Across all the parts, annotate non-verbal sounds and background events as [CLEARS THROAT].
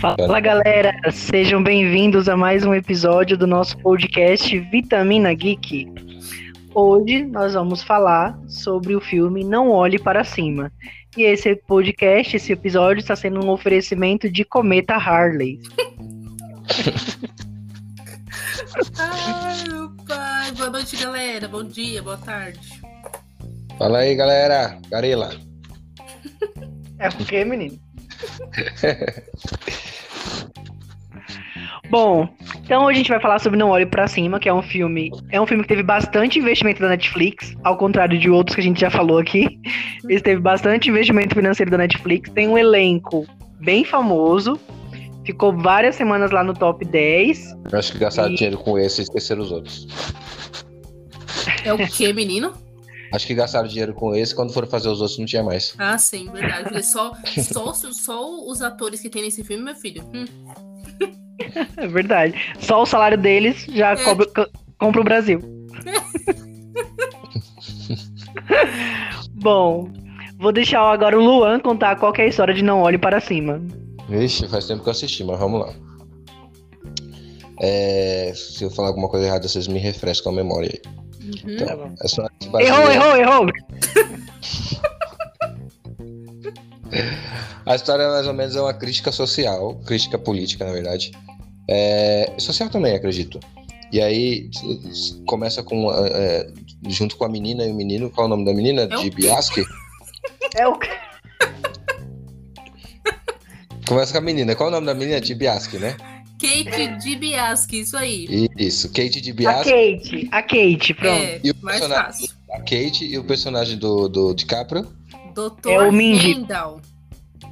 Fala galera, sejam bem-vindos a mais um episódio do nosso podcast Vitamina Geek. Hoje nós vamos falar sobre o filme Não Olhe para Cima. E esse podcast, esse episódio, está sendo um oferecimento de Cometa Harley. Ai, meu pai. Boa noite, galera. Bom dia, boa tarde. Fala aí, galera. Garela. É o quê, menino? [LAUGHS] Bom, então hoje a gente vai falar sobre Não Olhe Pra Cima, que é um filme. É um filme que teve bastante investimento da Netflix, ao contrário de outros que a gente já falou aqui. Esse teve bastante investimento financeiro da Netflix. Tem um elenco bem famoso. Ficou várias semanas lá no top 10. Eu acho que gastaram E- dinheiro com esse e esqueceram os outros. É o quê, menino? Acho que gastaram dinheiro com esse, quando foram fazer os outros não tinha mais. Ah, sim, verdade. É Só, só, só os atores que tem nesse filme, meu filho. Hum. [LAUGHS] É verdade. Só o salário deles já É. cobra- co- compra o Brasil. [LAUGHS] Bom, vou deixar agora o Luan contar qual que é a história de Não Olhe Para Cima. Vixe, faz tempo que eu assisti, mas vamos lá. É, se eu falar alguma coisa errada, vocês me refrescam a memória aí. Uhum. Então, Tá se baseia- Errou, errou, errou! [LAUGHS] A história mais ou menos é uma crítica social, crítica política, na verdade. É, social também, acredito. E aí começa com é, é, junto com a menina e o menino, qual é o nome da menina? É De? Biaski. É o Começa com a menina. Qual é o nome da menina? De Biaski, né? Kate DiBiase, isso aí. Isso, Kate de a Biaski. Kate. A Kate, pronto. É, E o mais personagem? fácil. A Kate e o personagem do, do DiCaprio. Doutor É o Mindy. Rendal.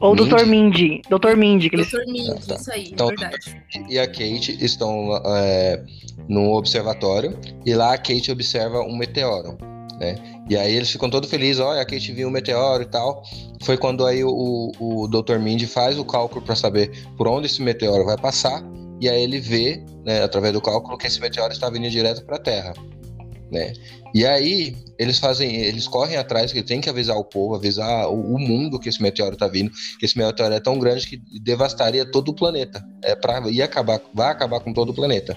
Ou Mindy? Dr. Mindy. Dr. Mindy, que eles. Doutor Mindy, Ah, tá. isso aí, Então- verdade. e a Kate estão é, num observatório e lá a Kate observa um meteoro, né? E aí eles ficam todos felizes, olha, a Kate viu um meteoro e tal. Foi quando aí o, o Dr. Mindy faz o cálculo para saber por onde esse meteoro vai passar e aí ele vê, né, através do cálculo, que esse meteoro está vindo direto para a Terra, né? E aí eles fazem, eles correm atrás, que tem que avisar o povo, avisar o, o mundo que esse meteoro está vindo, que esse meteoro é tão grande que devastaria todo o planeta é para ir acabar, vai acabar com todo o planeta.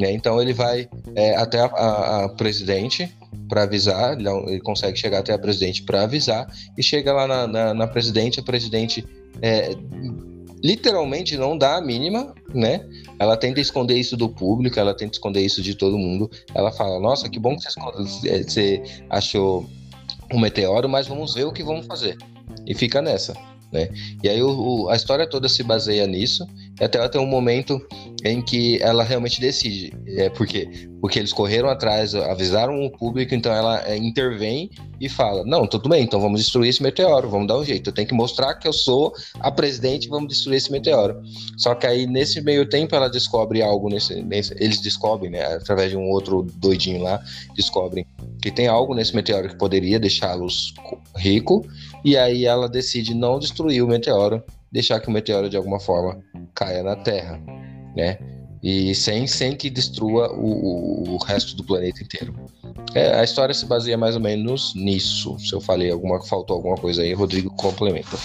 né? Então ele vai é, até a, a- a presidente para avisar, ele, ele consegue chegar até a presidente para avisar e chega lá na, na, na presidente, a presidente é, literalmente não dá a mínima, né? Ela tenta esconder isso do público, ela tenta esconder isso de todo mundo. Ela fala: Nossa, que bom que você, é, achou um meteoro, mas vamos ver o que vamos fazer. E fica nessa. Né? E aí o- o- a história toda se baseia nisso, até ela tem um momento em que ela realmente decide. É, por quê? Porque eles correram atrás, avisaram o público, então ela é, intervém e fala: Não, tudo bem, então vamos destruir esse meteoro, vamos dar um jeito. Eu tenho que mostrar que eu sou a presidente, vamos destruir esse meteoro. Só que aí, nesse meio tempo, ela descobre algo nesse. nesse- eles descobrem, né? Através de um outro doidinho lá, descobrem que tem algo nesse meteoro que poderia deixá-los co- rico. E aí ela decide não destruir o meteoro, deixar que o meteoro de alguma forma caia na Terra, né? E sem, sem que destrua o, o- o resto do planeta inteiro. É, a história se baseia mais ou menos nisso. Se eu falei alguma, faltou alguma coisa aí, Rodrigo complementa.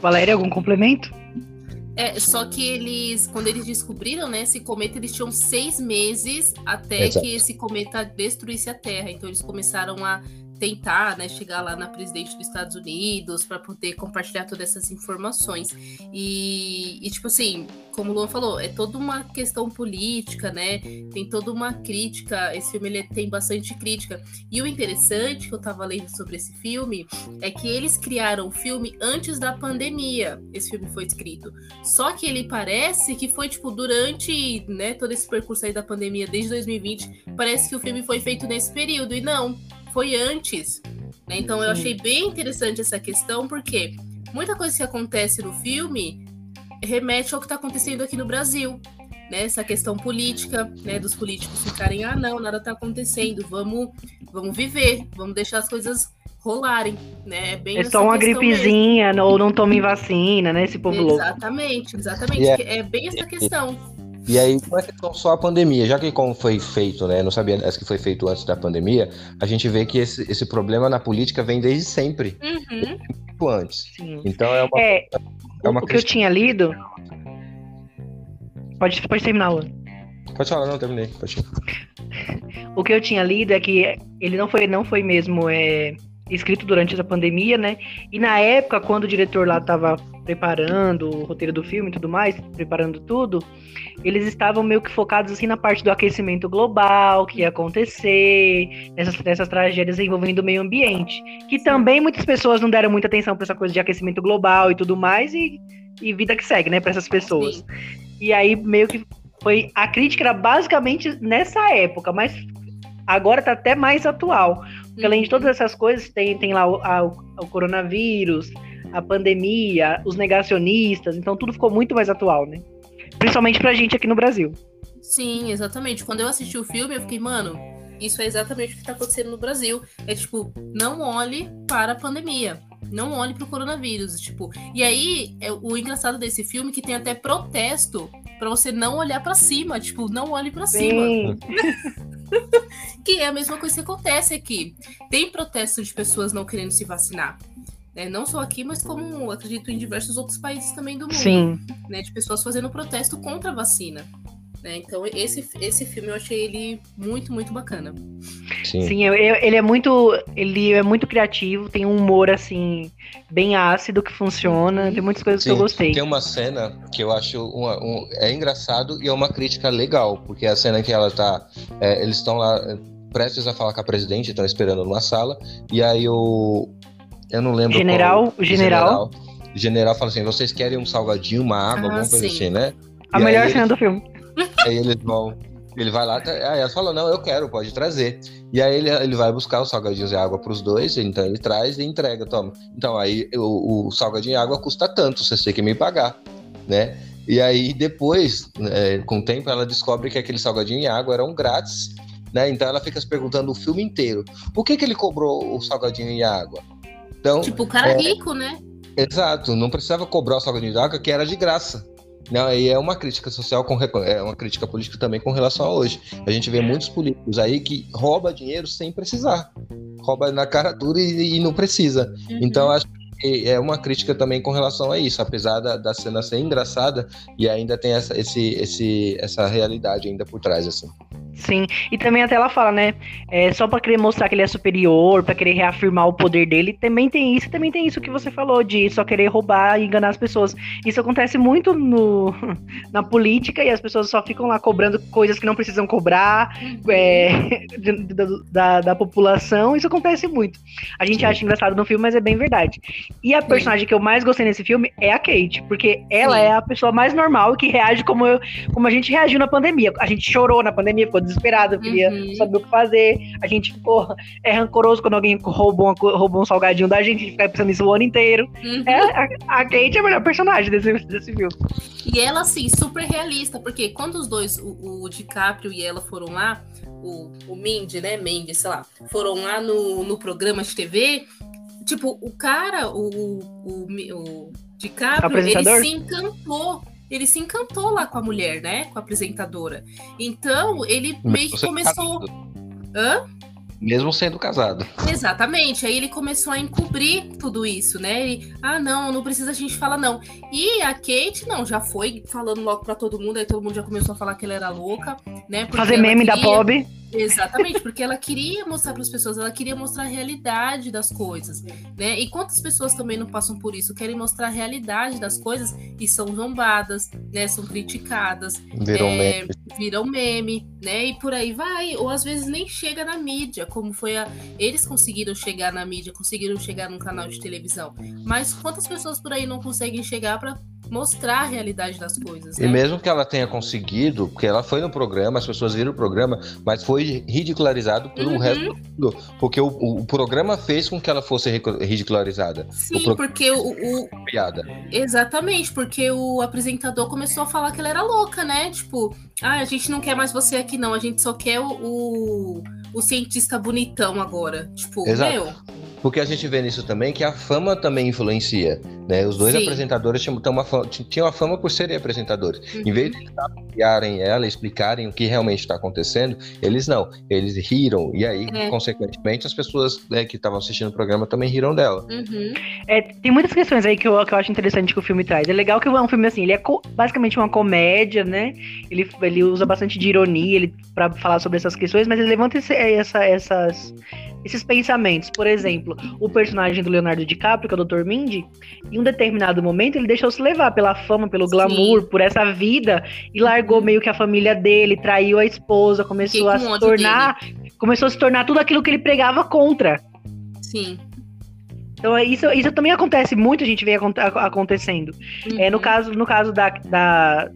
Valéria, algum complemento? É, só que eles, quando eles descobriram, né, esse cometa, eles tinham seis meses até Exato. que esse cometa destruísse a Terra. Então eles começaram a tentar, né, chegar lá na presidente dos Estados Unidos para poder compartilhar todas essas informações. E, e, tipo assim, como o Luan falou, é toda uma questão política, né? Tem toda uma crítica. Esse filme ele tem bastante crítica. E o interessante que eu tava lendo sobre esse filme é que eles criaram o filme antes da pandemia. Esse filme foi escrito. Só que ele parece que foi, tipo, durante né, todo esse percurso aí da pandemia, desde 2020, parece que o filme foi feito nesse período. E não, foi antes. né? Então eu achei bem interessante essa questão, porque muita coisa que acontece no filme remete ao que está acontecendo aqui no Brasil. Né, essa questão política, né, dos políticos ficarem, ah, não, nada tá acontecendo, vamos, vamos viver, vamos deixar as coisas rolarem, né? Bem É só uma questão mesmo. gripezinha, ou não tomem vacina, né? Esse povo louco. Exatamente, exatamente. E é- É bem essa questão. E aí, não é questão só a pandemia, já que como foi feito, né? Não sabia que foi feito antes da pandemia, a gente vê que esse, esse problema na política vem desde sempre, Uhum. muito antes. Sim. Então é uma É, É uma o que eu tinha lido. Pode, pode terminar, Luan. Pode falar, não, terminei. Pode. O que eu tinha lido é que ele não foi, não foi mesmo é, escrito durante essa pandemia, né? E na época, quando o diretor lá estava preparando o roteiro do filme e tudo mais, preparando tudo, eles estavam meio que focados assim na parte do aquecimento global, que ia acontecer, nessas, nessas tragédias envolvendo o meio ambiente. Que também muitas pessoas não deram muita atenção para essa coisa de aquecimento global e tudo mais, e, e vida que segue, né, para essas pessoas. Sim. E aí meio que foi a crítica era basicamente nessa época, mas agora tá até mais atual. Porque além de todas essas coisas, tem, tem lá o, a- o coronavírus, a pandemia, os negacionistas, então tudo ficou muito mais atual, né? Principalmente pra gente aqui no Brasil. Sim, exatamente. Quando eu assisti o filme, eu fiquei, mano, isso é exatamente o que tá acontecendo no Brasil. É tipo, não olhe para a pandemia. Não olhe pro coronavírus. Tipo, e aí, é o engraçado desse filme é que tem até protesto pra você não olhar pra cima. Tipo, não olhe pra cima. [LAUGHS] [LAUGHS] Que é a mesma coisa que acontece aqui. Tem protesto de pessoas não querendo se vacinar. né? Não só aqui, mas como acredito em diversos outros países também do mundo. sim. né, de pessoas fazendo protesto contra a vacina. Né? Então, esse, esse filme eu achei ele muito, muito bacana. Sim. Sim, eu- eu- ele é muito. Ele é muito criativo, tem um humor assim, bem ácido que funciona. Tem muitas coisas que eu Sim, gostei. Tem uma cena que eu acho uma- um- é engraçado e é uma crítica legal, porque a cena que ela tá. é, eles estão lá é, prestes a falar com a presidente, estão esperando numa sala, e aí o. Eu não lembro. General, qual- o general. O general fala assim: vocês querem um salgadinho, uma água, Ah, alguma coisa sim. assim, né? A E melhor cena do filme. Aí eles vão. Ele vai lá, aí ela fala, não, eu quero, pode trazer. E aí ele, ele vai buscar os salgadinhos e água pros dois, então ele traz e entrega, toma. Então aí o, o salgadinho e água custa tanto, você tem que me pagar, né? E aí depois, é, com o tempo, ela descobre que aquele salgadinho e água eram grátis, né? Então ela fica se perguntando o filme inteiro, por que que ele cobrou o salgadinho e água? Então, Tipo, o cara É. rico, né? Exato, não precisava cobrar o salgadinho de água, que era de graça. Não, e é uma crítica social, com, é uma crítica política também com relação a hoje. A gente vê muitos políticos aí que rouba dinheiro sem precisar. Rouba na cara dura e, e não precisa. Uhum. Então, acho que é uma crítica também com relação a isso. Apesar da, da cena ser engraçada, e ainda tem essa, esse, esse, essa realidade ainda por trás, assim. Sim, e também até ela fala, né? É, só pra querer mostrar que ele é superior, pra querer reafirmar o poder dele, também tem isso, também tem isso que você falou, de só querer roubar e enganar as pessoas. Isso acontece muito no, [LAUGHS] na política e as pessoas só ficam lá cobrando coisas que não precisam cobrar Uhum. é, [LAUGHS] da, da, da população. Isso acontece muito. A gente Sim. acha engraçado no filme, mas é bem verdade. E a personagem que eu mais gostei nesse filme é a Kate, porque ela Sim. é a pessoa mais normal que reage como, eu, como a gente reagiu na pandemia. A gente chorou na pandemia, ficou desesperado, queria Uhum. saber o que fazer. A gente ficou é, rancoroso quando alguém roubou, uma roubou um salgadinho da gente, a gente fica pensando nisso o ano inteiro. Uhum. É, a, a Kate é a melhor personagem desse, desse filme. E ela, assim, super realista, porque quando os dois, o, o DiCaprio e ela foram lá, o, o Mindy, né, Mendes, sei lá, foram lá no, no programa de TV, tipo, o cara, o, o, o, o DiCaprio, ele se encantou. Ele se encantou lá com a mulher, né? Com a apresentadora. Então, ele meio que Você começou. Hã? Mesmo sendo casado. Exatamente. Aí ele começou a encobrir tudo isso, né? Ele, ah, não, não precisa a gente falar, não. E a Kate, não, já foi falando logo pra todo mundo, aí todo mundo já começou a falar que ela era louca, né? porque Fazer meme da queria- Pob. Exatamente, porque ela queria mostrar para as pessoas, ela queria mostrar a realidade das coisas, né? E quantas pessoas também não passam por isso, querem mostrar a realidade das coisas e são zombadas, né? São criticadas, Virou é, meme. Viram meme, né? E por aí vai, ou às vezes nem chega na mídia, como foi a. Eles conseguiram chegar na mídia, conseguiram chegar num canal de televisão. Mas quantas pessoas por aí não conseguem chegar para mostrar a realidade das coisas, E né? mesmo que ela tenha conseguido, porque ela foi no programa, as pessoas viram o programa, mas foi ridicularizado pelo Uhum. resto do mundo. Porque o, o programa fez com que ela fosse ridicularizada. Sim, pro- porque o, o, Piada. Exatamente, porque o apresentador começou a falar que ela era louca, né? Tipo, ah, a gente não quer mais você aqui, não. A gente só quer o, o, o cientista bonitão agora. Tipo, Exato. meu. Porque a gente vê nisso também que a fama também influencia, né? Os dois Sim. apresentadores tinham uma, fama, tinham a fama por serem apresentadores. Uhum. Em vez de apoiarem ela, explicarem o que realmente está acontecendo, eles não. Eles riram, e aí, é. consequentemente, as pessoas né, que estavam assistindo o programa também riram dela. Uhum. É, tem muitas questões aí que eu, que eu acho interessante que o filme traz. É legal que é um filme assim, ele é basicamente uma comédia, né? Ele, ele usa bastante de ironia ele, para falar sobre essas questões, mas ele levanta esse, essa, essas esses pensamentos. Por exemplo, o personagem do Leonardo DiCaprio, que é o Dr. Mindy, em um determinado momento ele deixou se levar pela fama, pelo glamour, Sim. por essa vida e largou uhum. meio que a família dele, traiu a esposa, começou a se tornar, dele. começou a se tornar tudo aquilo que ele pregava contra. Sim. Então isso, isso também acontece muito, a gente vê acontecendo. Uhum. É, no uhum. caso, no caso da, da,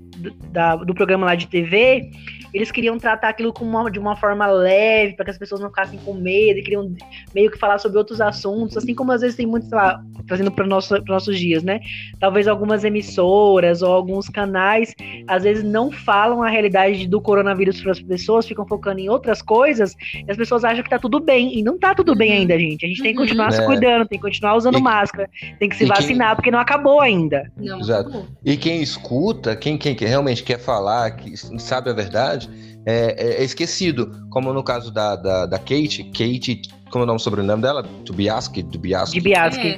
da, do programa lá de TV, eles queriam tratar aquilo uma, de uma forma leve, para que as pessoas não ficassem com medo, e queriam meio que falar sobre outros assuntos, assim como às vezes tem muito, sei lá, trazendo para nosso, os nossos dias, né? Talvez algumas emissoras ou alguns canais, às vezes não falam a realidade do coronavírus para as pessoas, ficam focando em outras coisas, e as pessoas acham que tá tudo bem, e não tá tudo bem uhum. ainda, gente. A gente tem que continuar uhum. se cuidando, tem que continuar usando e, máscara, tem que se vacinar, quem... porque não acabou ainda. Não, Exato. E quem escuta, quem, quem realmente quer falar, que sabe a verdade, é, é, esquecido. Como no caso da, da, da, Kate, Kate, como é o nome sobrenome dela? Dubiaski? Dubiaski. Dubiaski.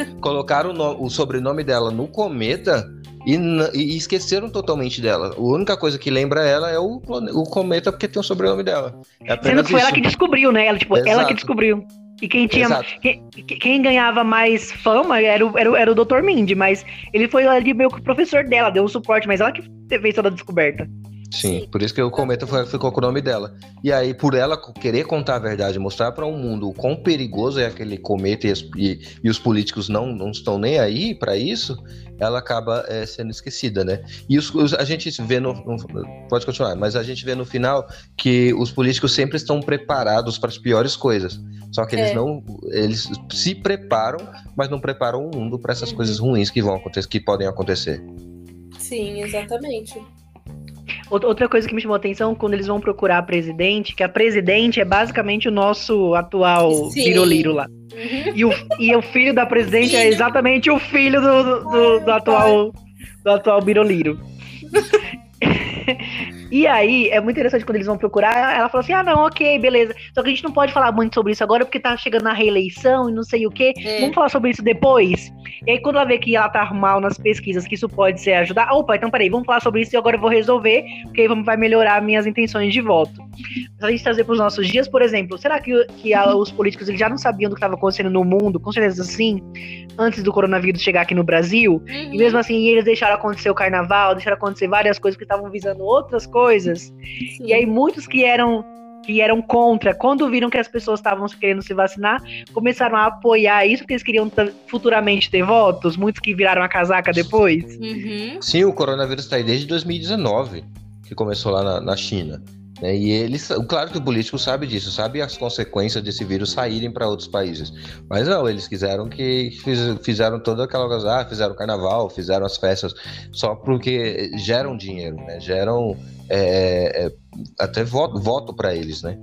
É. [LAUGHS] Colocaram o, no, o, sobrenome dela no cometa e, e, esqueceram totalmente dela. A única coisa que lembra ela é o, o cometa porque tem o sobrenome dela. É Sendo que foi isso. ela que descobriu, né? Ela, tipo, ela que descobriu. E quem tinha. Quem, quem, ganhava mais fama era o, era, o, era o Dr. Mindy, mas ele foi ali meio que o professor dela, deu um suporte, mas ela que fez toda a descoberta. Sim, por isso que o Cometa foi, ficou com o nome dela. E aí, por ela querer contar a verdade, mostrar para o um mundo o quão perigoso é aquele cometa e, e, e os políticos não, não estão nem aí para isso, ela acaba é, sendo esquecida, né? E os, os, a gente vê no, no, Pode continuar, mas a gente vê no final que os políticos sempre estão preparados para as piores coisas. Só que eles é. não. Eles se preparam, mas não preparam o mundo para essas uhum. coisas ruins que vão acontecer, que podem acontecer. Sim, exatamente. Outra coisa que me chamou a atenção quando eles vão procurar a presidente, que a presidente é basicamente o nosso atual Biroliro lá. Uhum. E, o, e o filho da presidente filho. é exatamente o filho do, do, do, do atual do atual Biroliro. [LAUGHS] E aí, é muito interessante quando eles vão procurar, ela fala assim: ah, não, ok, beleza. Só que a gente não pode falar muito sobre isso agora porque tá chegando a reeleição e não sei o quê. É. Vamos falar sobre isso depois. E aí, quando ela vê que ela tá mal nas pesquisas, que isso pode ser ajudar. Opa, então peraí, vamos falar sobre isso e agora eu vou resolver, porque aí vai melhorar minhas intenções de voto. Se a gente trazer pros nossos dias, por exemplo, será que, que a, os políticos eles já não sabiam do que estava acontecendo no mundo? Com certeza sim, antes do coronavírus chegar aqui no Brasil. Uhum. E mesmo assim, eles deixaram acontecer o carnaval, deixaram acontecer várias coisas que estavam visando outras coisas coisas. Sim. E aí muitos que eram que eram contra, quando viram que as pessoas estavam querendo se vacinar, começaram a apoiar isso porque eles queriam futuramente ter votos, muitos que viraram a casaca depois. Uhum. Sim, o coronavírus está aí desde 2019, que começou lá na, na China. Né? E eles, claro que o político sabe disso, sabe as consequências desse vírus saírem para outros países. Mas não, eles quiseram que fiz, fizeram toda aquela coisa, ah, fizeram carnaval, fizeram as festas, só porque geram dinheiro, né? Geram é, é, até voto, voto para eles, né?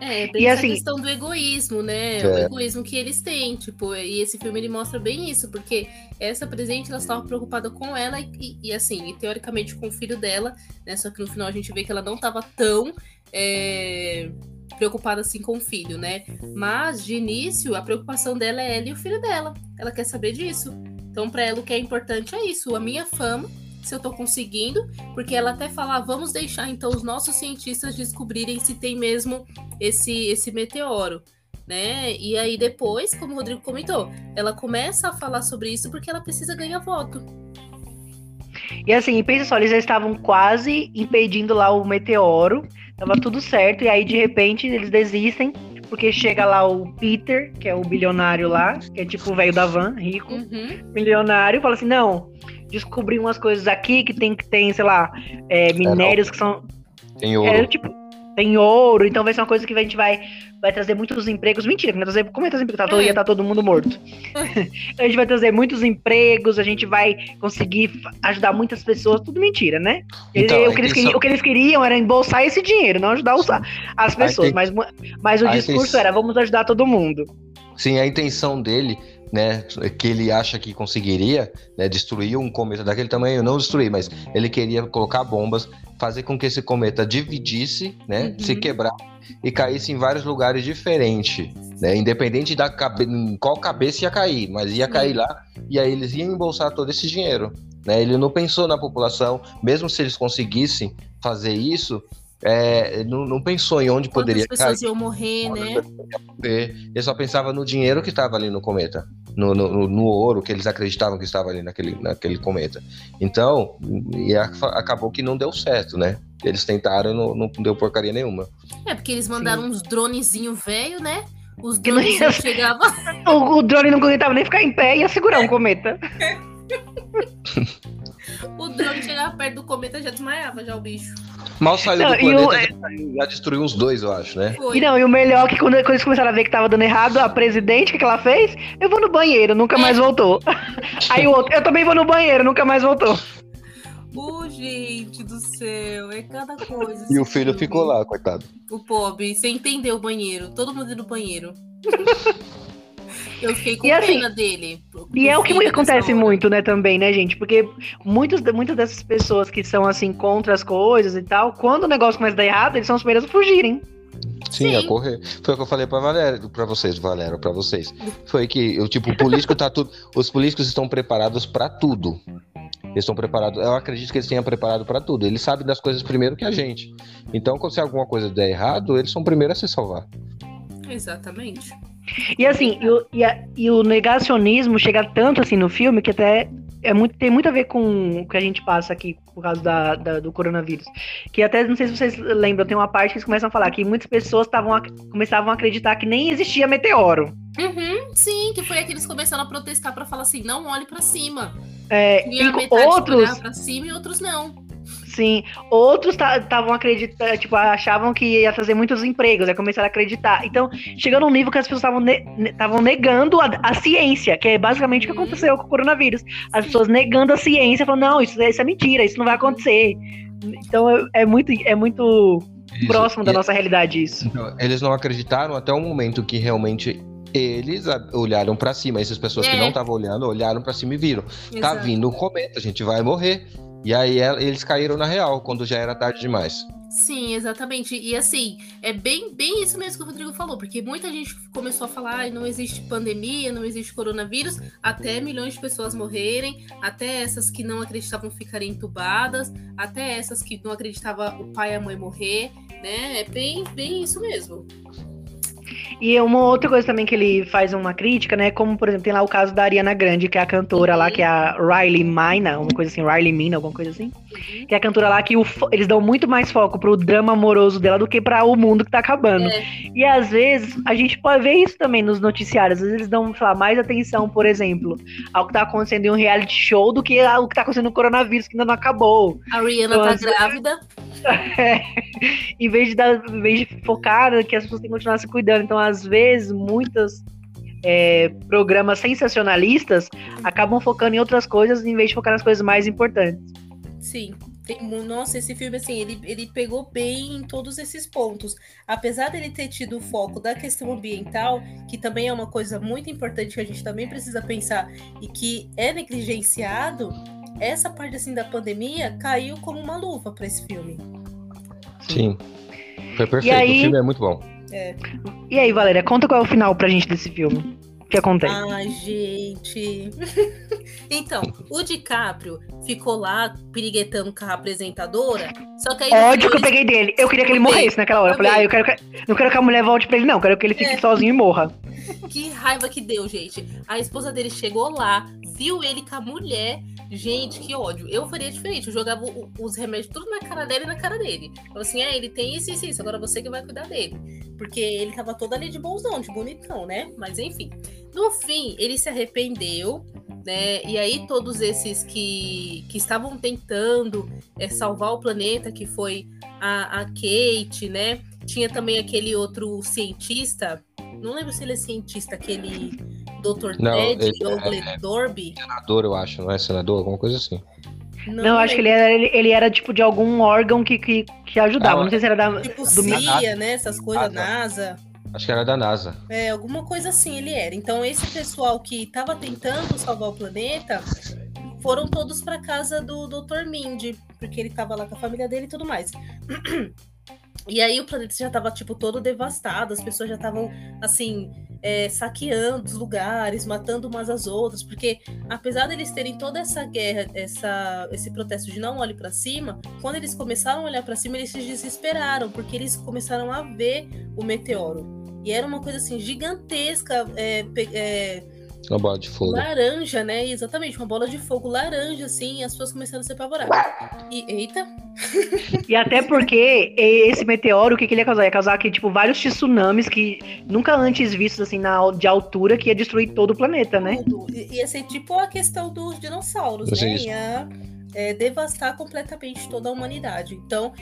É, bem e essa assim, questão do egoísmo, né? É. O egoísmo que eles têm, tipo, e esse filme ele mostra bem isso, porque essa presente ela estava preocupada com ela e, e, assim, e teoricamente com o filho dela, né? Só que no final a gente vê que ela não estava tão é, preocupada assim com o filho, né? Mas de início a preocupação dela é ela e o filho dela. Ela quer saber disso. Então, para ela o que é importante é isso, a minha fama se eu tô conseguindo, porque ela até fala, ah, vamos deixar então os nossos cientistas descobrirem se tem mesmo esse esse meteoro, né? E aí depois, como o Rodrigo comentou, ela começa a falar sobre isso porque ela precisa ganhar voto. E assim, pensa só, eles já estavam quase impedindo lá o meteoro, tava tudo certo, e aí de repente eles desistem, porque chega lá o Peter, que é o bilionário lá, que é tipo o velho da van, rico, uhum. milionário, fala assim: não, descobrir umas coisas aqui que tem, que tem sei lá, é, minérios que são. Tem ouro. É, tipo, tem ouro, então vai ser uma coisa que a gente vai vai trazer muitos empregos. Mentira, que trazer. Como é trazer empregos? Tá, ia estar tá todo mundo morto. [LAUGHS] a gente vai trazer muitos empregos, a gente vai conseguir ajudar muitas pessoas. Tudo mentira, né? Então, o, que eles queriam, o que eles queriam era embolsar esse dinheiro, não ajudar as pessoas. Mas, mas o discurso era: vamos ajudar todo mundo. Sim, a intenção dele né, que ele acha que conseguiria né, destruir um cometa daquele tamanho, não destruir, mas ele queria colocar bombas, fazer com que esse cometa dividisse, né, uhum. se quebrar e caísse em vários lugares diferentes, né, independente da cabe em qual cabeça ia cair, mas ia cair lá e aí eles iam embolsar todo esse dinheiro. Né, ele não pensou na população, mesmo se eles conseguissem fazer isso, é, não, não, pensou em onde Quantas poderia pessoas cair. iam morrer, né? Ele só pensava no dinheiro que estava ali no cometa, no, no, no, ouro que eles acreditavam que estava ali naquele, naquele cometa. Então, e a, acabou que não deu certo, né? Eles tentaram e não, não deu porcaria nenhuma. É, porque eles mandaram Sim. uns dronezinho velho, né? Os drones ia... chegavam. [LAUGHS] o, o drone não aguentava nem ficar em pé e ia segurar um cometa. [LAUGHS] o drone chegava perto do cometa já desmaiava já o bicho. Mal saiu não, do planeta, o... já destruiu uns dois, eu acho, né? Foi. E não, e o melhor é que quando, quando, eles começaram a ver que tava dando errado, a presidente, o que, que ela fez? Eu vou no banheiro, nunca mais voltou. [LAUGHS] Aí o outro, eu também vou no banheiro, nunca mais voltou. Oh, gente do céu, é cada coisa. E o filho filme. ficou lá, coitado. O pobre, você entendeu o banheiro, todo mundo no banheiro. [LAUGHS] Eu fiquei com e assim, pena dele. E é o que acontece muito, né, também, né, gente? Porque muitos, muitas dessas pessoas que são, assim, contra as coisas e tal, quando o negócio começa a dar errado, eles são os primeiros a fugirem. Sim, Sim, a correr. Foi o que eu falei para Valério, para vocês, Valério, para vocês. Foi que o tipo o político tá tudo, os políticos estão preparados para tudo. Eles estão preparados. Eu acredito que eles tenham preparado para tudo. Eles sabem das coisas primeiro que a gente. Então, quando se alguma coisa der errado, eles são primeiros a se salvar. Exatamente. E assim, e o, e, a, e o negacionismo chega tanto assim no filme que até é muito, tem muito a ver com o que a gente passa aqui por causa da, da, do coronavírus. Que até, não sei se vocês lembram, tem uma parte que eles começam a falar que muitas pessoas tavam, começavam a acreditar que nem existia meteoro. Uhum, sim, que foi aqueles começaram a protestar para falar assim, não olhe para cima. É, e outros... para cima e outros não. Sim. Outros estavam acreditando, tipo, achavam que ia trazer muitos empregos, aí começaram a acreditar. Então, chegou num nível que as pessoas estavam ne negando a, a, ciência, que é basicamente o que aconteceu com o coronavírus. As pessoas negando a ciência, falando, não, isso, isso é mentira, isso não vai acontecer. Então é, é muito, é muito isso. próximo da nossa realidade isso. Então, eles não acreditaram até o momento que realmente eles olharam para cima. Essas pessoas é. que não estavam olhando, olharam para cima e viram. Tá Exato. Tá vindo um cometa, a gente vai morrer. E aí eles caíram na real, quando já era tarde demais. Sim, exatamente. E assim, é bem, bem isso mesmo que o Rodrigo falou, porque muita gente começou a falar, não existe pandemia, não existe coronavírus, até milhões de pessoas morrerem, até essas que não acreditavam ficarem entubadas, até essas que não acreditavam o pai e a mãe morrer, né? É bem, bem isso mesmo. E uma outra coisa também que ele faz uma crítica, né? Como, por exemplo, tem lá o caso da Ariana Grande, que é a cantora uhum. lá, que é a Riley Mina, uma coisa assim, Riley Mina, alguma coisa assim. Uhum. Que é a cantora lá que o, eles dão muito mais foco pro drama amoroso dela do que para o mundo que tá acabando. É. E às vezes, a gente pode ver isso também nos noticiários. Às vezes eles dão, sei lá, mais atenção, por exemplo, ao que tá acontecendo em um reality show do que ao que tá acontecendo no coronavírus, que ainda não acabou. A Rihanna então, tá grávida. É, [LAUGHS] em, vez de dar, em vez de focar que as pessoas têm que continuar se cuidando. Então, às vezes, muitos é, programas sensacionalistas acabam focando em outras coisas em vez de focar nas coisas mais importantes. Sim. Tem, nossa, esse filme, assim, ele, ele pegou bem em todos esses pontos. Apesar dele ter tido o foco da questão ambiental, que também é uma coisa muito importante que a gente também precisa pensar e que é negligenciado, essa parte, assim, da pandemia caiu como uma luva para esse filme. Sim. Foi perfeito. Aí... O filme é muito bom. É. E aí, Valéria, conta qual é o final pra gente desse filme. O que acontece? Ai, gente. [LAUGHS] então, o DiCaprio ficou lá piriguetando com a apresentadora. Só que aí. Ódio que eu peguei dele. Eu queria que ele morresse naquela hora. Eu falei, ah, eu quero que... não quero que a mulher volte pra ele, não. Eu quero que ele fique é. sozinho e morra. Que raiva que deu, gente. A esposa dele chegou lá, viu ele com a mulher Gente, que ódio. Eu faria diferente. Eu jogava os remédios tudo na cara dele e na cara dele. Falei assim: é, ele tem isso, isso, isso. Agora você que vai cuidar dele. Porque ele tava todo ali de bonzão, de bonitão, né? Mas enfim. No fim, ele se arrependeu, né? E aí, todos esses que, que estavam tentando é, salvar o planeta, que foi a, a Kate, né? Tinha também aquele outro cientista, não lembro se ele é cientista, aquele Dr. Não, Ted ele é- Ogledorby. Senador, eu acho, não é senador? Alguma coisa assim. Não, acho que ele era, ele, ele era tipo de algum órgão que, que, que ajudava. Ah, não sei se era da. Tipo do- CIA, né? Essas coisas, NASA. NASA. Acho que era da NASA. É, alguma coisa assim ele era. Então, esse pessoal que estava tentando salvar o planeta foram todos para casa do Dr. Mindy, porque ele estava lá com a família dele e tudo mais. [CLEARS THROAT] E aí o planeta já estava tipo todo devastado, as pessoas já estavam assim é, saqueando os lugares, matando umas às outras, porque apesar deles terem toda essa guerra, essa, esse protesto de não olhe para cima, quando eles começaram a olhar para cima eles se desesperaram, porque eles começaram a ver o meteoro. E era uma coisa assim gigantesca, é, é, Uma bola de fogo. laranja, né? Exatamente, uma bola de fogo laranja, assim, e as pessoas começaram a se apavorar. E, eita, E até porque esse meteoro, o que, que ele ia causar? Ia causar aqui, tipo, vários tsunamis que nunca antes vistos, assim, na, de altura, que ia destruir todo o planeta, né? I- Ia ser tipo a questão dos dinossauros, Isso, né? Ia é, devastar completamente toda a humanidade. Então,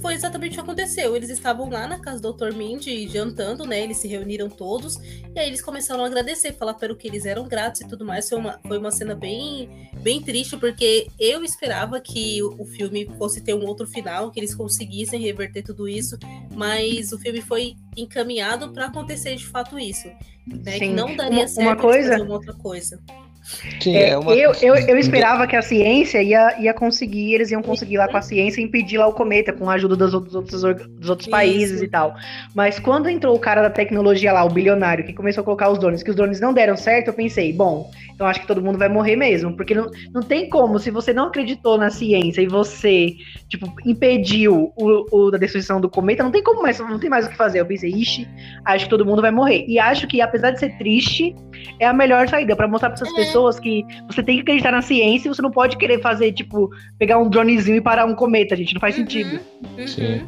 foi exatamente o que aconteceu. Eles estavam lá na casa do Dr. Mindy jantando, né? Eles se reuniram todos e aí eles começaram a agradecer, falar pelo que eles eram gratos e tudo mais. Foi uma, foi uma cena bem, bem triste, porque eu esperava que o, o filme fosse ter um outro final, que eles conseguissem reverter tudo isso, mas o filme foi encaminhado para acontecer de fato isso. Né? Que Sim. não daria Uma- certo uma coisa- fazerem uma outra coisa. Sim, É, é uma... eu, eu, eu esperava que a ciência ia, ia conseguir, eles iam conseguir lá com a ciência impedir lá o cometa, com a ajuda dos outros, outros dos outros Isso. países e tal. Mas quando entrou o cara da tecnologia lá, o bilionário, que começou a colocar os drones, que os drones não deram certo, eu pensei, bom, então acho que todo mundo vai morrer mesmo. Porque não, não tem como, se você não acreditou na ciência e você, tipo, impediu o, o da destruição do cometa, não tem como mais, não tem mais o que fazer. Eu pensei, ixi, acho que todo mundo vai morrer. E acho que, apesar de ser triste, é a melhor saída pra mostrar pra essas É. pessoas que você tem que acreditar na ciência e você não pode querer fazer, tipo, pegar um dronezinho e parar um cometa, gente. Não faz Uhum, sentido. uhum. Sim.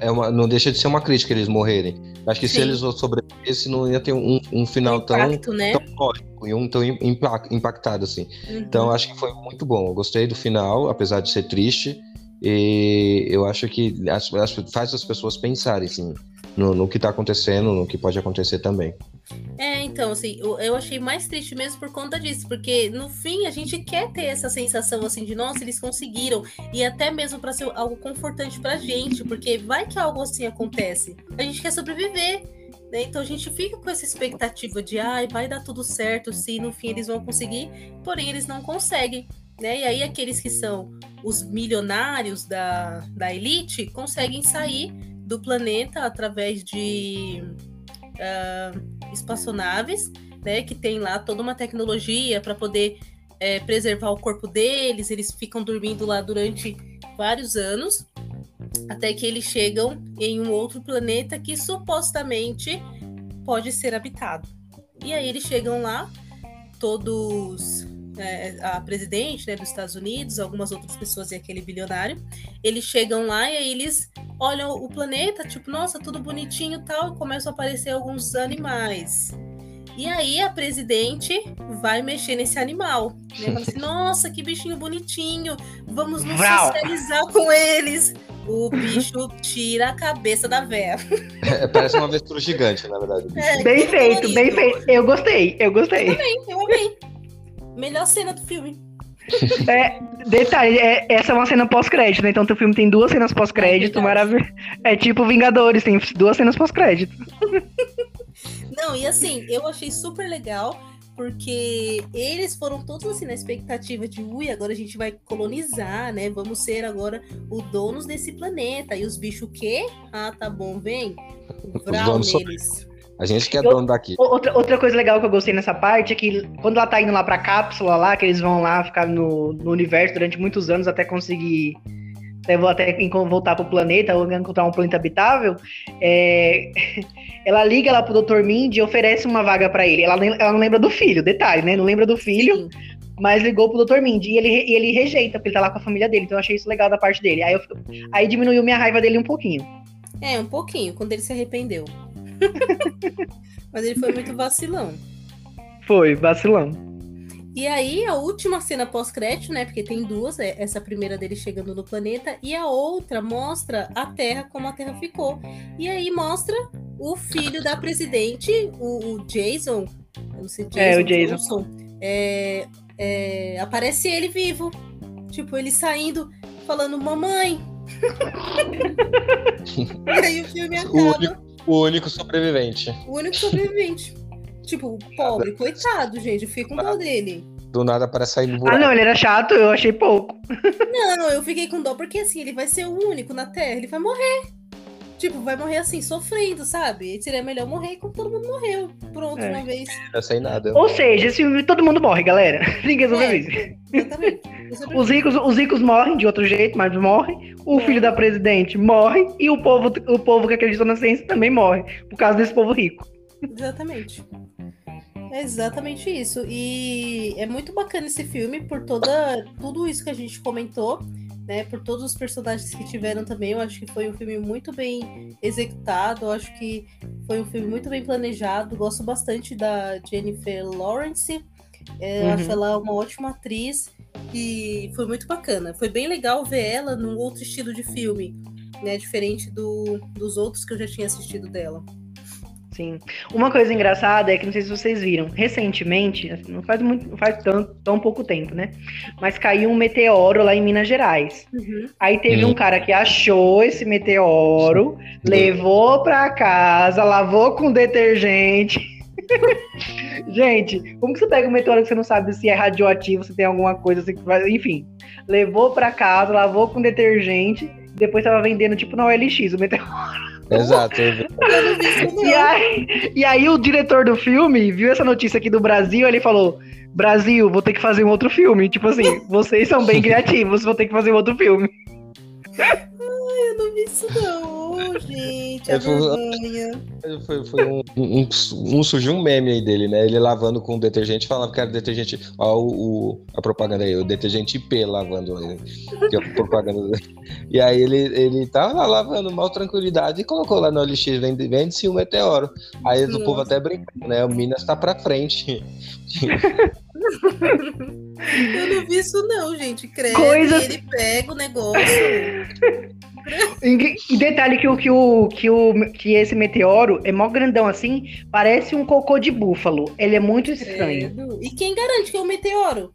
É uma, não deixa de ser uma crítica eles morrerem. Acho que se Sim. eles sobrevivessem, não ia ter um, um final tão, Impacto, né? tão lógico e um tão impa- impactado assim. Uhum. Então acho que foi muito bom. Eu gostei do final, apesar de ser triste. E eu acho que as- as- faz as pessoas pensarem assim, no, no que tá acontecendo, no que pode acontecer também. É, então, assim, eu, eu achei mais triste mesmo por conta disso, porque no fim a gente quer ter essa sensação assim de nossa, eles conseguiram, e até mesmo para ser algo confortante pra gente, porque vai que algo assim acontece. A gente quer sobreviver. né? Então a gente fica com essa expectativa de ai, vai dar tudo certo, se no fim eles vão conseguir, porém eles não conseguem. Né? E aí aqueles que são os milionários da, da elite conseguem sair do planeta através de ah, espaçonaves, né? Que tem lá toda uma tecnologia para poder é, preservar o corpo deles. Eles ficam dormindo lá durante vários anos, até que eles chegam em um outro planeta que supostamente pode ser habitado. E aí eles chegam lá, todos é, a presidente né, dos Estados Unidos, algumas outras pessoas e aquele bilionário, eles chegam lá e aí eles olham o planeta, tipo, nossa, tudo bonitinho e tal, e começam a aparecer alguns animais. E aí a presidente vai mexer nesse animal. Né? Fala assim, [LAUGHS] nossa, que bichinho bonitinho, vamos nos Vrau. socializar com eles. O bicho tira a cabeça da véia. É, parece uma avestruz gigante, na verdade. É, Bem feito, bem colorido. feito. Eu gostei, eu gostei. Eu amei. Melhor cena do filme. É, detalhe, é- essa é uma cena pós-crédito, né? Então o filme tem duas cenas pós-crédito, É maravilhoso. É tipo Vingadores, tem duas cenas pós-crédito. [LAUGHS] Não, e assim, eu achei super legal, porque eles foram todos assim na expectativa de, ui, agora a gente vai colonizar, né? Vamos ser agora os donos desse planeta. E os bichos o quê? Ah, tá bom, vem. Vral neles. A gente que é dono daqui. Outra, outra coisa legal que eu gostei nessa parte é que quando ela tá indo lá pra cápsula lá, que eles vão lá ficar no, no universo durante muitos anos até conseguir. Até, até voltar pro planeta ou encontrar um planeta habitável, é, [LAUGHS] ela liga lá pro Dr. Mindy e oferece uma vaga pra ele. Ela, ela não lembra do filho, detalhe, né? Não lembra do filho, Sim. mas ligou pro Dr. Mindy e ele, e ele rejeita, porque ele tá lá com a família dele. Então eu achei isso legal da parte dele. Aí, eu aí diminuiu minha raiva dele um pouquinho. É, um pouquinho, quando ele se arrependeu. [LAUGHS] Mas ele foi muito vacilão. Foi, vacilão. E aí, a última cena pós-crédito, né? Porque tem duas, é essa primeira dele chegando no planeta, e a outra mostra a Terra, como a Terra ficou. E aí mostra o filho da presidente, o, o Jason. Eu não sei, Jason, É, o Jason. Johnson, é, é, aparece ele vivo. Tipo, ele saindo, falando, mamãe. [LAUGHS] e aí o filme acaba. O único sobrevivente. O único sobrevivente. Tipo, pobre, coitado, gente. Eu fiquei com dó dele. Do nada parece sair no Ah, buraco. não, ele era chato, eu achei pouco. Não, eu fiquei com dó porque assim, ele vai ser o único na Terra, ele vai morrer. Tipo, vai morrer assim, sofrendo, sabe? Seria melhor morrer como todo mundo morreu. Pronto, É. uma vez. Não sem nada. Ou seja, esse filme todo mundo morre, galera. [LAUGHS] Ninguém sobrevive. Exatamente. Eu sobrevivi. Os ricos, os ricos morrem de outro jeito, mas morrem. O filho da presidente morre. E o povo, o povo que acredita na ciência também morre. Por causa desse povo rico. Exatamente. É exatamente isso. E é muito bacana esse filme por toda tudo isso que a gente comentou, né? Por todos os personagens que tiveram também. Eu acho que foi um filme muito bem executado. Eu acho que foi um filme muito bem planejado. Gosto bastante da Jennifer Lawrence. É, Uhum. acho ela uma ótima atriz e foi muito bacana. Foi bem legal ver ela num outro estilo de filme, né? Diferente do, dos outros que eu já tinha assistido dela. Sim. Uma coisa engraçada é que não sei se vocês viram, recentemente, assim, não faz muito, não faz tanto, tão pouco tempo, né? Mas caiu um meteoro lá em Minas Gerais. Aí teve Hum. um cara que achou esse meteoro, levou pra casa, lavou com detergente. [LAUGHS] Gente, como que você pega um meteoro que você não sabe se é radioativo, se tem alguma coisa assim que vai. Enfim, levou pra casa, lavou com detergente, depois tava vendendo tipo na OLX o meteoro. Exato. eu vi. Eu não vi isso, não. E aí, e aí o diretor do filme viu essa notícia aqui do Brasil, ele falou: Brasil, vou ter que fazer um outro filme. Tipo assim, [LAUGHS] vocês são bem criativos, vou ter que fazer um outro filme. Eu não vi isso, não. Gente, É, vergonha. Foi, foi um, um, um- surgiu um meme aí dele, né? Ele lavando com detergente, falava que era detergente. Ó, o, o- a propaganda aí, o detergente IP lavando aí. Que é a propaganda dele. E aí ele, ele tava lá lavando mal tranquilidade e colocou lá no OLX, vende- vende-se o meteoro. Aí o povo até brincando, né? O Minas tá pra frente. [LAUGHS] [LAUGHS] Eu não vi isso, não, gente. Credo. Coisas- ele pega o negócio. [LAUGHS] E detalhe que o, que, o, que, o, que esse meteoro é mó grandão assim, parece um cocô de búfalo. Ele é muito estranho. Credo. E quem garante que é um meteoro?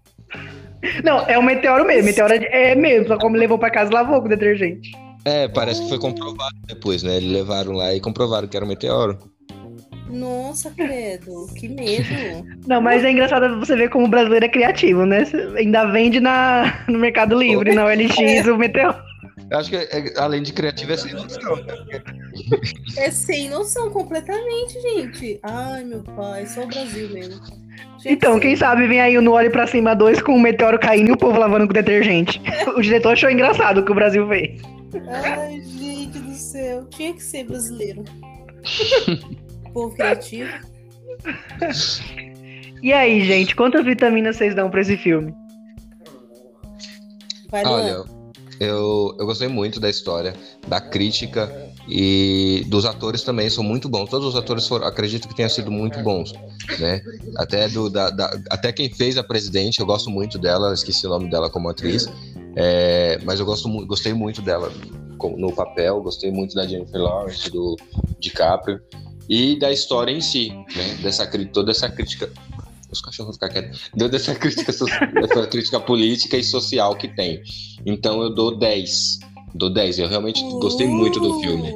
Não, é um meteoro mesmo. Meteoro é, é mesmo, só como levou pra casa, lavou com detergente. É, parece que foi comprovado depois, né? Eles levaram lá e comprovaram que era um meteoro. Nossa, credo. Que medo. Não, mas é engraçado você ver como o brasileiro é criativo, né? Você ainda vende na, no Mercado Livre, na OLX, o meteoro. Eu acho que, é- além de criativo, é sem noção. né? É sem noção completamente, gente. Ai, meu pai. Só o Brasil mesmo. Tinha Então, que quem sabe vem aí no Olho Pra Cima 2 com o meteoro caindo e o povo lavando com detergente. [LAUGHS] O diretor achou engraçado o que o Brasil fez. Ai, gente do céu. Tinha que ser brasileiro. [LAUGHS] Povo criativo. [LAUGHS] E aí, gente, quantas vitaminas vocês dão pra esse filme? Vai. Olha, eu, eu gostei muito da história, da crítica e dos atores também são muito bons. Todos os atores foram, acredito que tenham sido muito bons, né? Até, do, da, da- até quem fez a presidente, eu gosto muito dela, esqueci o nome dela como atriz, é, mas eu gosto, gostei muito dela no papel, gostei muito da Jennifer Lawrence, do DiCaprio e da história em si, né? Dessa, toda essa crítica. Os cachorros vão ficar quietos. Deu dessa crítica, crítica política e social que tem. Então eu dou 10. Dou 10. Eu realmente gostei muito do filme.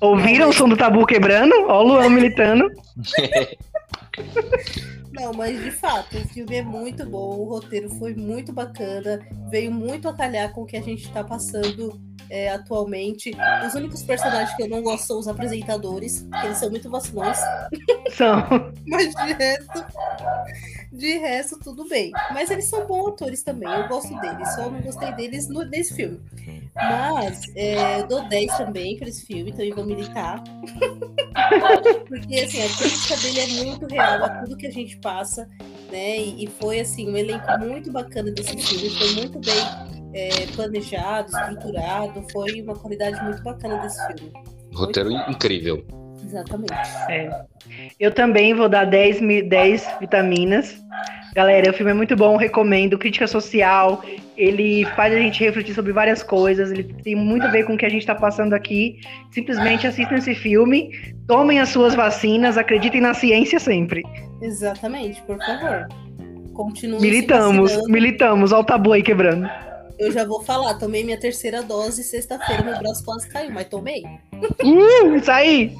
Ouviram o som do tabu quebrando? Ó o Luan militando. [LAUGHS] Não, mas de fato, o filme é muito bom, o roteiro foi muito bacana, veio muito a calhar com o que a gente tá passando é, atualmente. Os únicos personagens que eu não gosto são os apresentadores, porque eles são muito vacilões, São. [LAUGHS] mas de resto, de resto, tudo bem. Mas eles são bons atores também, eu gosto deles, só não gostei deles no, nesse filme. Mas é, eu dou 10 também para esse filme, então eu vou militar. [LAUGHS] Porque assim, a crítica dele é muito real a tudo que a gente passa, né? E, e foi assim, um elenco muito bacana desse filme, foi muito bem é, planejado, estruturado, foi uma qualidade muito bacana desse filme. Roteiro incrível. Exatamente. É. Eu também vou dar 10, 10 vitaminas. Galera, o filme é muito bom, recomendo. Crítica social, ele faz a gente refletir sobre várias coisas, ele tem muito a ver com o que a gente está passando aqui. Simplesmente assistam esse filme, tomem as suas vacinas, acreditem na ciência sempre. Exatamente, por favor. Continue militamos, militamos, olha o tabu aí quebrando. Eu já vou falar, tomei minha terceira dose sexta-feira, meu braço quase caiu, mas tomei. Uh, isso aí!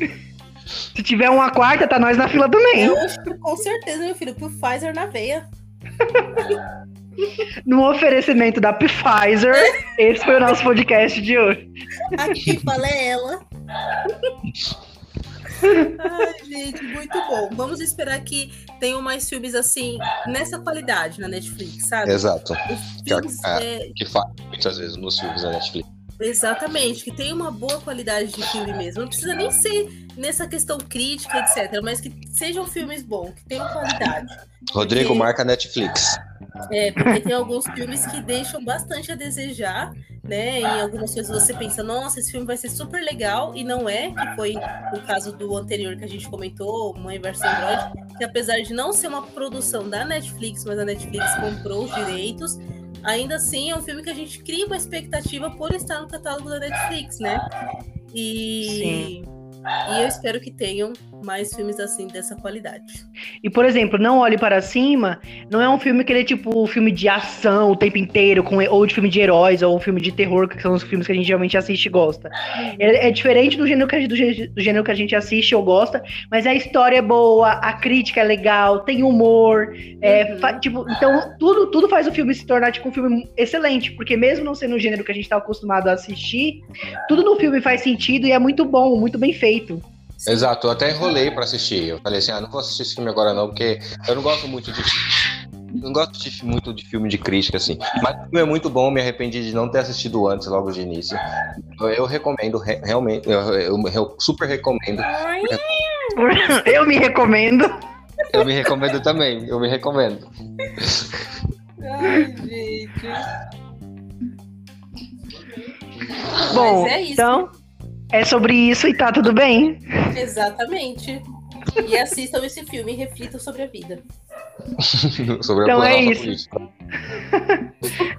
Se tiver uma quarta, tá nós na fila também. Eu, com certeza, meu filho, Pfizer na veia. [LAUGHS] no oferecimento da Pfizer, esse foi o nosso podcast de hoje. Aqui fala é ela. Ai, gente, muito bom. Vamos esperar que tenham mais filmes assim, nessa qualidade na Netflix, sabe? Exato. Filmes, que, é... que faz muitas vezes nos filmes da Netflix. Exatamente, que tem uma boa qualidade de filme mesmo. Não precisa nem ser nessa questão crítica, etc. Mas que sejam filmes bons, que tenham qualidade. Rodrigo porque... marca Netflix. É, porque tem alguns filmes que deixam bastante a desejar, né? Em algumas coisas você pensa, nossa, esse filme vai ser super legal, e não é, que foi o caso do anterior que a gente comentou, Mãe vs Android, que apesar de não ser uma produção da Netflix, mas a Netflix comprou os direitos, ainda assim é um filme que a gente cria uma expectativa por estar no catálogo da Netflix, né? E, e eu espero que tenham mais filmes assim dessa qualidade. E, por exemplo, Não Olhe Para Cima não é um filme que ele é tipo um filme de ação o tempo inteiro, com, ou de filme de heróis, ou um filme de terror, que são os filmes que a gente geralmente assiste e gosta. É, é diferente do gênero, que a, do, do gênero que a gente assiste ou gosta, mas a história é boa, a crítica é legal, tem humor. É, uhum. tipo, então, tudo, tudo faz o filme se tornar tipo, um filme excelente, porque mesmo não sendo o gênero que a gente está acostumado a assistir, tudo no filme faz sentido e é muito bom, muito bem feito. Exato, eu até enrolei para assistir. Eu falei assim, ah, não vou assistir esse filme agora não, porque eu não gosto muito de não gosto de, muito de filme de crítica, assim. Mas o filme é muito bom, me arrependi de não ter assistido antes, logo de início. Eu, eu recomendo, re, realmente, eu, eu, eu, super recomendo. [LAUGHS] Eu me recomendo. Eu me recomendo também, eu me recomendo. Ai, gente. Bom, é então é sobre isso e tá tudo bem. Exatamente. E assistam esse filme e reflitam sobre a vida. [LAUGHS] sobre então a é isso. Política.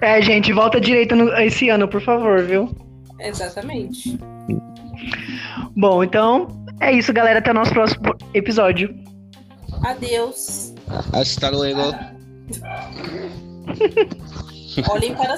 [LAUGHS] é, gente, volta direita no, esse ano, por favor, viu? Exatamente. Bom, então é isso, galera. Até o nosso próximo episódio. Adeus. Hasta luego. Olhem para